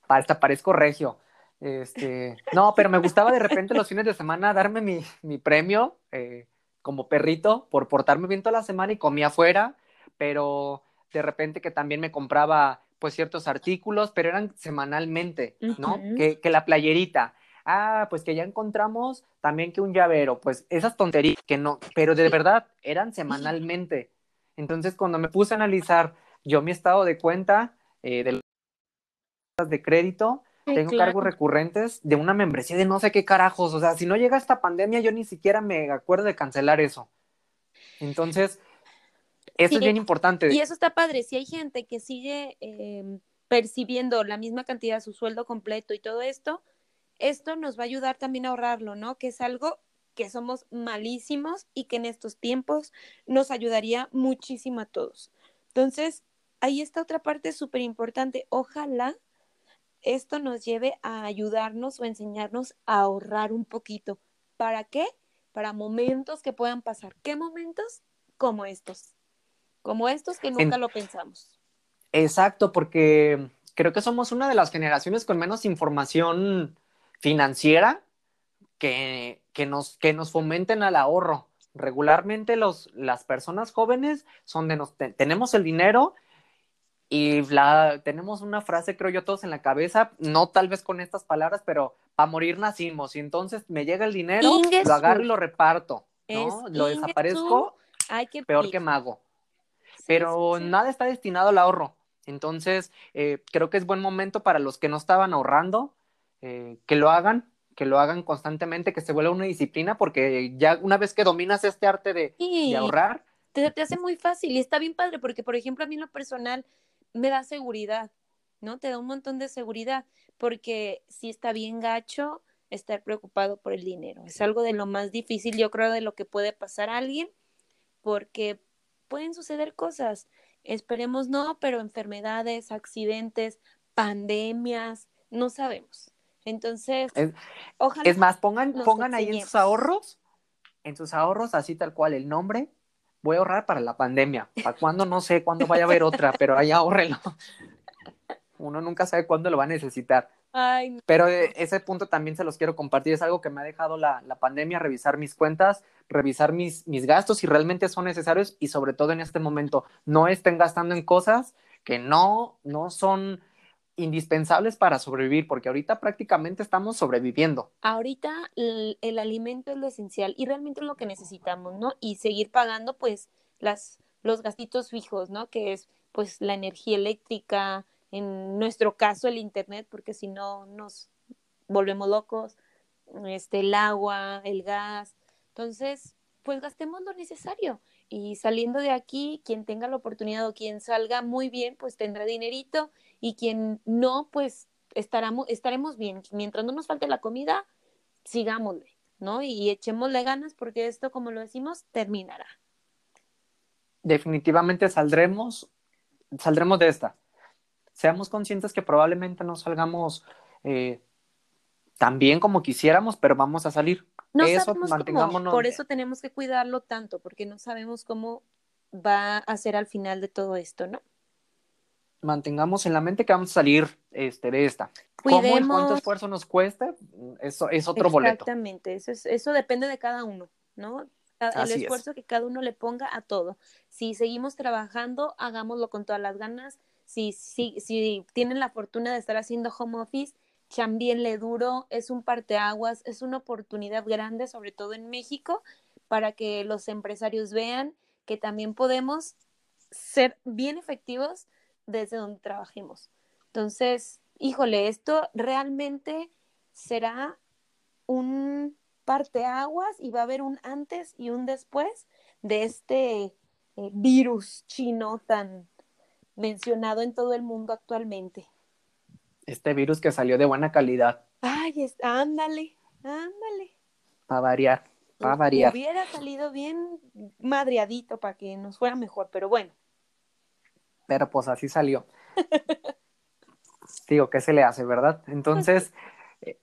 Hasta parezco regio. Este, no, pero me gustaba de repente los fines de semana darme mi, mi premio. Eh, como perrito por portarme bien toda la semana y comía afuera, pero de repente que también me compraba pues ciertos artículos, pero eran semanalmente, ¿no? que, que la playerita, ah, pues que ya encontramos también que un llavero, pues esas tonterías que no, pero de verdad eran semanalmente. Entonces cuando me puse a analizar yo mi estado de cuenta eh, de las de crédito, tengo cargos recurrentes de una membresía de no sé qué carajos. O sea, si no llega esta pandemia, yo ni siquiera me acuerdo de cancelar eso. Entonces, eso es bien importante. Y eso está padre. Si hay gente que sigue em, percibiendo la misma cantidad su sueldo completo y todo esto, esto nos va a ayudar también a ahorrarlo, ¿no? Que es algo que somos malísimos y que en estos tiempos nos ayudaría muchísimo a todos. Entonces, ahí está otra parte súper importante. Ojalá esto nos lleve a ayudarnos o enseñarnos a ahorrar un poquito. ¿Para qué? Para momentos que puedan pasar. ¿Qué momentos? Como estos. Como estos que nunca lo pensamos. Exacto, porque creo que somos una de las generaciones con menos información financiera que, que, nos, que nos fomenten al ahorro. Regularmente los, las personas jóvenes son de nos, tenemos el dinero y la, tenemos una frase, creo yo, todos en la cabeza, no tal vez con estas palabras, pero para morir nacimos. Y entonces me llega el dinero, lo agarro y lo reparto, ¿no? lo desaparezco, peor que mago. pero nada está destinado al ahorro. Entonces, eh, creo que es buen momento para los que no estaban ahorrando, eh, que lo hagan, que lo hagan constantemente, que se vuelva una disciplina, porque ya una vez que dominas este arte de, de ahorrar. Te, te, hace muy fácil y está bien padre, porque por ejemplo, a mí en lo personal, me da seguridad, ¿no? Te da un montón de seguridad, porque si está bien gacho estar preocupado por el dinero. Es algo de lo más difícil, yo creo, de lo que puede pasar a alguien, porque pueden suceder cosas. Esperemos no, pero enfermedades, accidentes, pandemias, no sabemos. Entonces, es, ojalá. Es más, pongan, pongan ahí en sus ahorros, en sus ahorros, así tal cual el nombre, voy a ahorrar para la pandemia. ¿Para cuándo? No sé cuándo vaya a haber otra, pero ahí ahórrelo. Uno nunca sabe cuándo lo va a necesitar. Pero eh, ese punto también se los quiero compartir. Es algo que me ha dejado la, la pandemia, revisar mis cuentas, revisar mis, mis gastos si realmente son necesarios y sobre todo en este momento no estén gastando en cosas que no, no son indispensables para sobrevivir, porque ahorita prácticamente estamos sobreviviendo. Ahorita el, el, alimento es lo esencial y realmente es lo que necesitamos, ¿no? Y seguir pagando pues las, los gastitos fijos, ¿no? Que es pues la energía eléctrica, en nuestro caso el internet, porque si no nos volvemos locos, este, el agua, el gas. Entonces, pues gastemos lo necesario y saliendo de aquí, quien tenga la oportunidad o quien salga muy bien, pues tendrá dinerito y quien no, pues estaremos, estaremos bien. Mientras no nos falte la comida, sigámosle, ¿no? Y echémosle ganas porque esto, como lo decimos, terminará. Definitivamente saldremos, saldremos de esta. Seamos conscientes que probablemente no salgamos eh, tan bien como quisiéramos, pero vamos a salir. No eso, mantengámonos. Por eso tenemos que cuidarlo tanto, porque no sabemos cómo va a ser al final de todo esto, ¿no? Mantengamos en la mente que vamos a salir este, de esta. Cuidemos... ¿Cómo cuánto esfuerzo nos cueste? Eso es otro boleto. Exactamente, eso, eso depende de cada uno, ¿no? El esfuerzo que cada uno le ponga a todo. Si seguimos trabajando, hagámoslo con todas las ganas. Si, si, si tienen la fortuna de estar haciendo home office, le duro, es un parteaguas, es una oportunidad grande, sobre todo en México, para que los empresarios vean que también podemos ser bien efectivos desde donde trabajemos. Entonces, híjole, esto realmente será un parteaguas y va a haber un antes y un después de este eh, virus chino tan mencionado en todo el mundo actualmente este virus que salió de buena calidad. Ay, ándale, ándale. Para variar, para variar. Hubiera salido bien madreadito para que nos fuera mejor, pero bueno. Pero pues así salió. [LAUGHS] Digo, ¿qué se le hace, verdad? Entonces, eh,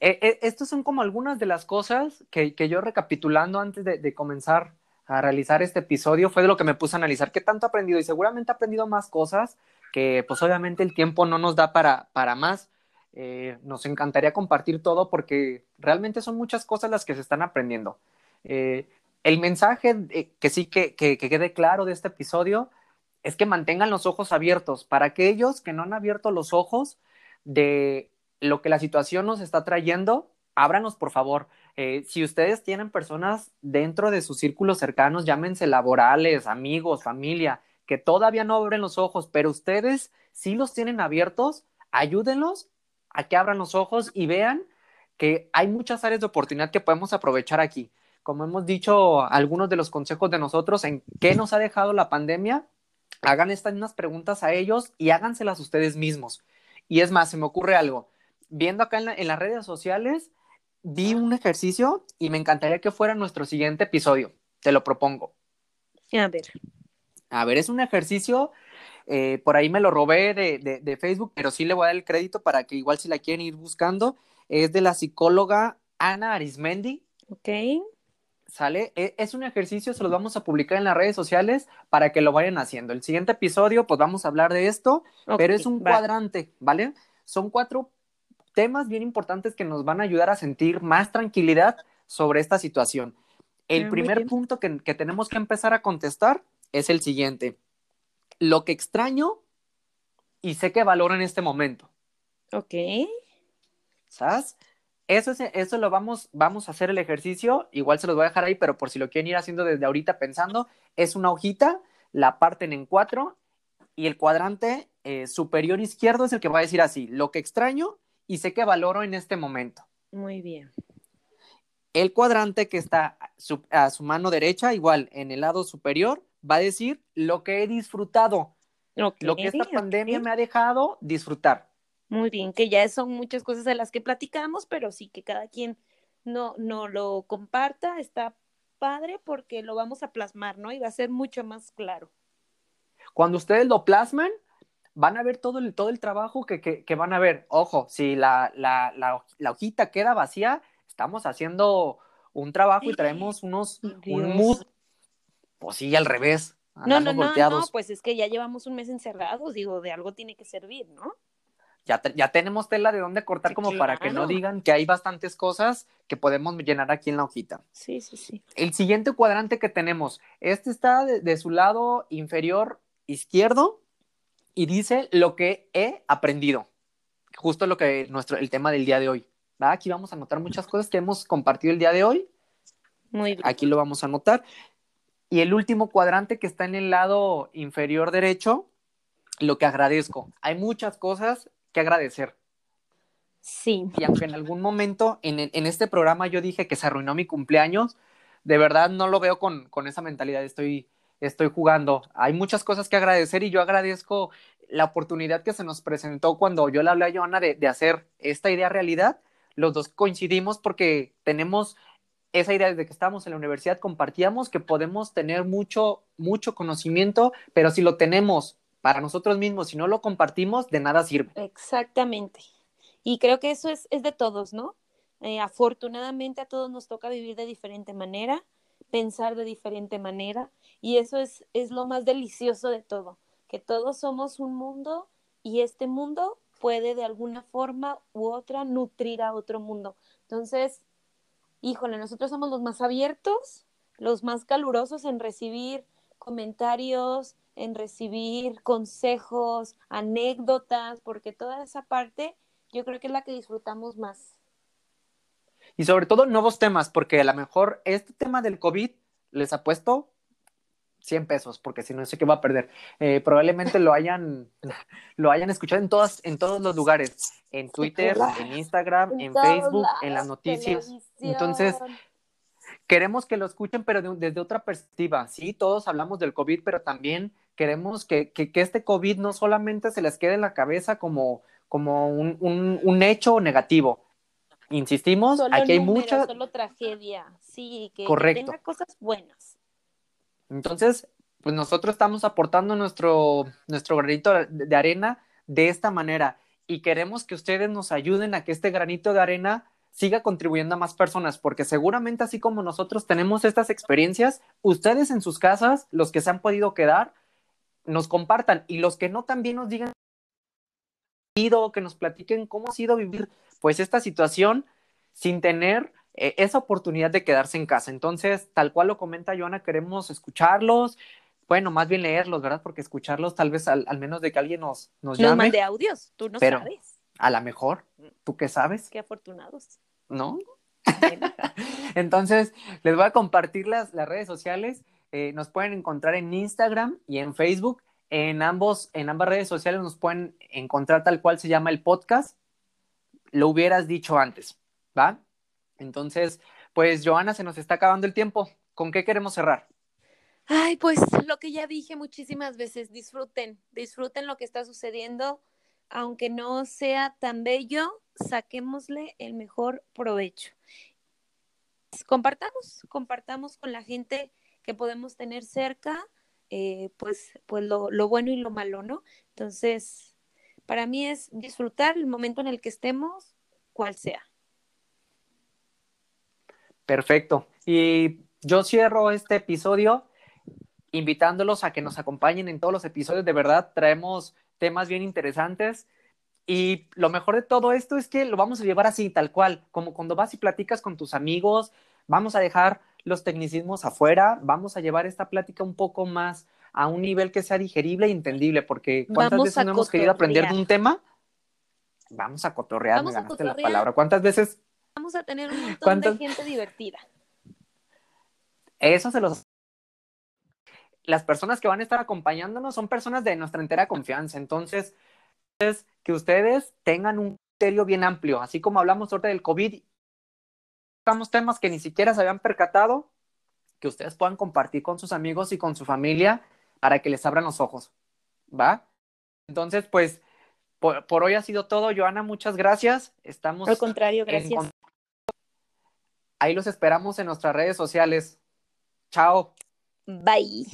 eh, eh, estas son como algunas de las cosas que, que yo recapitulando antes de, de, comenzar a realizar este episodio fue de lo que me puse a analizar qué tanto he aprendido y seguramente he aprendido más cosas que pues obviamente el tiempo no nos da para, para más. Eh, nos encantaría compartir todo porque realmente son muchas cosas las que se están aprendiendo. Eh, el mensaje que sí que, que, quede claro de este episodio es que mantengan los ojos abiertos para aquellos que no han abierto los ojos de lo que la situación nos está trayendo. Ábranos, por favor. Eh, si ustedes tienen personas dentro de sus círculos cercanos, llámense laborales, amigos, familia, que todavía no abren los ojos, pero ustedes sí los tienen abiertos, ayúdenlos a que abran los ojos y vean que hay muchas áreas de oportunidad que podemos aprovechar aquí. Como hemos dicho, algunos de los consejos de nosotros en qué nos ha dejado la pandemia, hagan estas mismas preguntas a ellos y háganselas ustedes mismos. Y es más, se me ocurre algo. Viendo acá en, en las redes sociales, vi un ejercicio y me encantaría que fuera nuestro siguiente episodio. Te lo propongo. A ver. A ver, es un ejercicio, eh, por ahí me lo robé de, Facebook, pero sí le voy a dar el crédito para que igual si la quieren ir buscando, es de la psicóloga Ana Arismendi. Ok. ¿Sale? E, es un ejercicio, se los vamos a publicar en las redes sociales para que lo vayan haciendo. El siguiente episodio, pues vamos a hablar de esto, pero es un cuadrante, ¿vale? Son cuatro temas bien importantes que nos van a ayudar a sentir más tranquilidad sobre esta situación. El ah, primer punto que, que tenemos que empezar a contestar es el siguiente. Lo que extraño y sé que valoro en este momento. Ok. ¿Sabes? Eso, es, eso lo vamos, vamos a hacer el ejercicio. Igual se los voy a dejar ahí, pero por si lo quieren ir haciendo desde ahorita pensando, es una hojita, la parten en cuatro y el cuadrante eh, superior izquierdo es el que va a decir así, lo que extraño y sé que valoro en este momento. Muy bien. El cuadrante que está a su mano derecha, igual en el lado superior, va a decir lo que he disfrutado, lo que esta pandemia me ha dejado disfrutar. Muy bien, que ya son muchas cosas de las que platicamos, pero sí que cada quien no, no lo comparta, está padre porque lo vamos a plasmar, ¿no? Y va a ser mucho más claro. Cuando ustedes lo plasman, van a ver todo el, todo el trabajo que, que, van a ver. Ojo, si la, la, la, hojita queda vacía, estamos haciendo un trabajo y traemos unos, un mood pues sí, al revés. No, no, no, no, pues es que ya llevamos un mes encerrados, digo, de algo tiene que servir, ¿no? Ya, ya tenemos tela de dónde cortar como para que no digan que hay bastantes cosas que podemos llenar aquí en la hojita. Sí, sí, sí. El siguiente cuadrante que tenemos, este está de, su lado inferior izquierdo y dice lo que he aprendido. justo lo que nuestro, el tema del día de hoy. ¿va? Aquí vamos a anotar muchas cosas que hemos compartido el día de hoy. Muy bien. Aquí lo vamos a anotar. Y el último cuadrante que está en el lado inferior derecho, lo que agradezco. Hay muchas cosas que agradecer. Sí. Y aunque en algún momento en, en este programa yo dije que se arruinó mi cumpleaños, de verdad no lo veo con, con esa mentalidad. Estoy, estoy jugando. Hay muchas cosas que agradecer y yo agradezco la oportunidad que se nos presentó cuando yo le hablé a Joana de, de hacer esta idea realidad. Los dos coincidimos porque tenemos esa idea desde que estábamos en la universidad, compartíamos que podemos tener mucho, mucho conocimiento, pero si lo tenemos para nosotros mismos, si no lo compartimos, de nada sirve. Exactamente. Y creo que eso es, es de todos, ¿no? Eh, afortunadamente a todos nos toca vivir de diferente manera, pensar de diferente manera, y eso es, es lo más delicioso de todo, que todos somos un mundo y este mundo puede de alguna forma u otra nutrir a otro mundo. Entonces, híjole, nosotros somos los más abiertos, los más calurosos en recibir comentarios, en recibir consejos, anécdotas, porque toda esa parte yo creo que es la que disfrutamos más. Y sobre todo nuevos temas, porque a lo mejor este tema del COVID les ha puesto 100 pesos, porque si no sé qué va a perder. Eh, probablemente lo hayan, [LAUGHS] lo hayan escuchado en, todas, en todos los lugares, en Twitter, en Instagram, en, En Facebook, en las noticias. televisión. Entonces, queremos que lo escuchen, pero de- desde otra perspectiva. Sí, todos hablamos del COVID, pero también queremos que, que, que este COVID no solamente se les quede en la cabeza como, como un, un, un hecho negativo. Insistimos, solo aquí hay números, mucha, solo tragedia, sí, que, que Correcto. tenga cosas buenas. Entonces, pues nosotros estamos aportando nuestro, nuestro granito de, arena de esta manera y queremos que ustedes nos ayuden a que este granito de arena siga contribuyendo a más personas, porque seguramente así como nosotros tenemos estas experiencias, ustedes en sus casas, los que se han podido quedar, nos compartan y los que no también nos digan que nos platiquen cómo ha sido vivir pues esta situación sin tener eh, esa oportunidad de quedarse en casa. Entonces, tal cual lo comenta Joana, queremos escucharlos, bueno, más bien leerlos, ¿verdad? Porque escucharlos tal vez al, al menos de que alguien nos, nos Nos llame, mande audios, tú no pero- sabes. a la mejor, ¿tú qué sabes? Qué afortunados. ¿No? [LAUGHS] Entonces, les voy a compartir las, las redes sociales. Eh, nos pueden encontrar en Instagram y en Facebook. En, ambos, en ambas redes sociales nos pueden encontrar tal cual se llama el podcast. Lo hubieras dicho antes, ¿va? Entonces, pues, Joana, se nos está acabando el tiempo. ¿Con qué queremos cerrar? Ay, pues lo que ya dije muchísimas veces, disfruten, disfruten lo que está sucediendo, aunque no sea tan bello, saquémosle el mejor provecho. Compartamos, compartamos con la gente que podemos tener cerca, eh, pues, pues lo, lo bueno y lo malo, ¿no? Entonces, para mí es disfrutar el momento en el que estemos, cual sea. Perfecto. Y yo cierro este episodio invitándolos a que nos acompañen en todos los episodios. De verdad, traemos temas bien interesantes. Y lo mejor de todo esto es que lo vamos a llevar así, tal cual, como cuando vas y platicas con tus amigos, vamos a dejar los tecnicismos afuera, vamos a llevar esta plática un poco más a un nivel que sea digerible e entendible, porque ¿cuántas Vamos veces no hemos querido aprender de cotorrear. un tema? Vamos a cotorrear, Vamos me a ganaste la cotorrear. palabra. ¿Cuántas veces Vamos a tener un montón ¿Cuántas- de gente divertida. Eso se los... Las personas que van a estar acompañándonos son personas de nuestra entera confianza. Entonces, es que ustedes tengan un criterio bien amplio. Así como hablamos ahorita del COVID, tocamos temas que ni siquiera se habían percatado, que ustedes puedan compartir con sus amigos y con su familia para que les abran los ojos. ¿Va? Entonces, pues, por, por hoy ha sido todo. Joana, muchas gracias. Estamos Al contrario, gracias. Ahí los esperamos en nuestras redes sociales. Chao. Bye.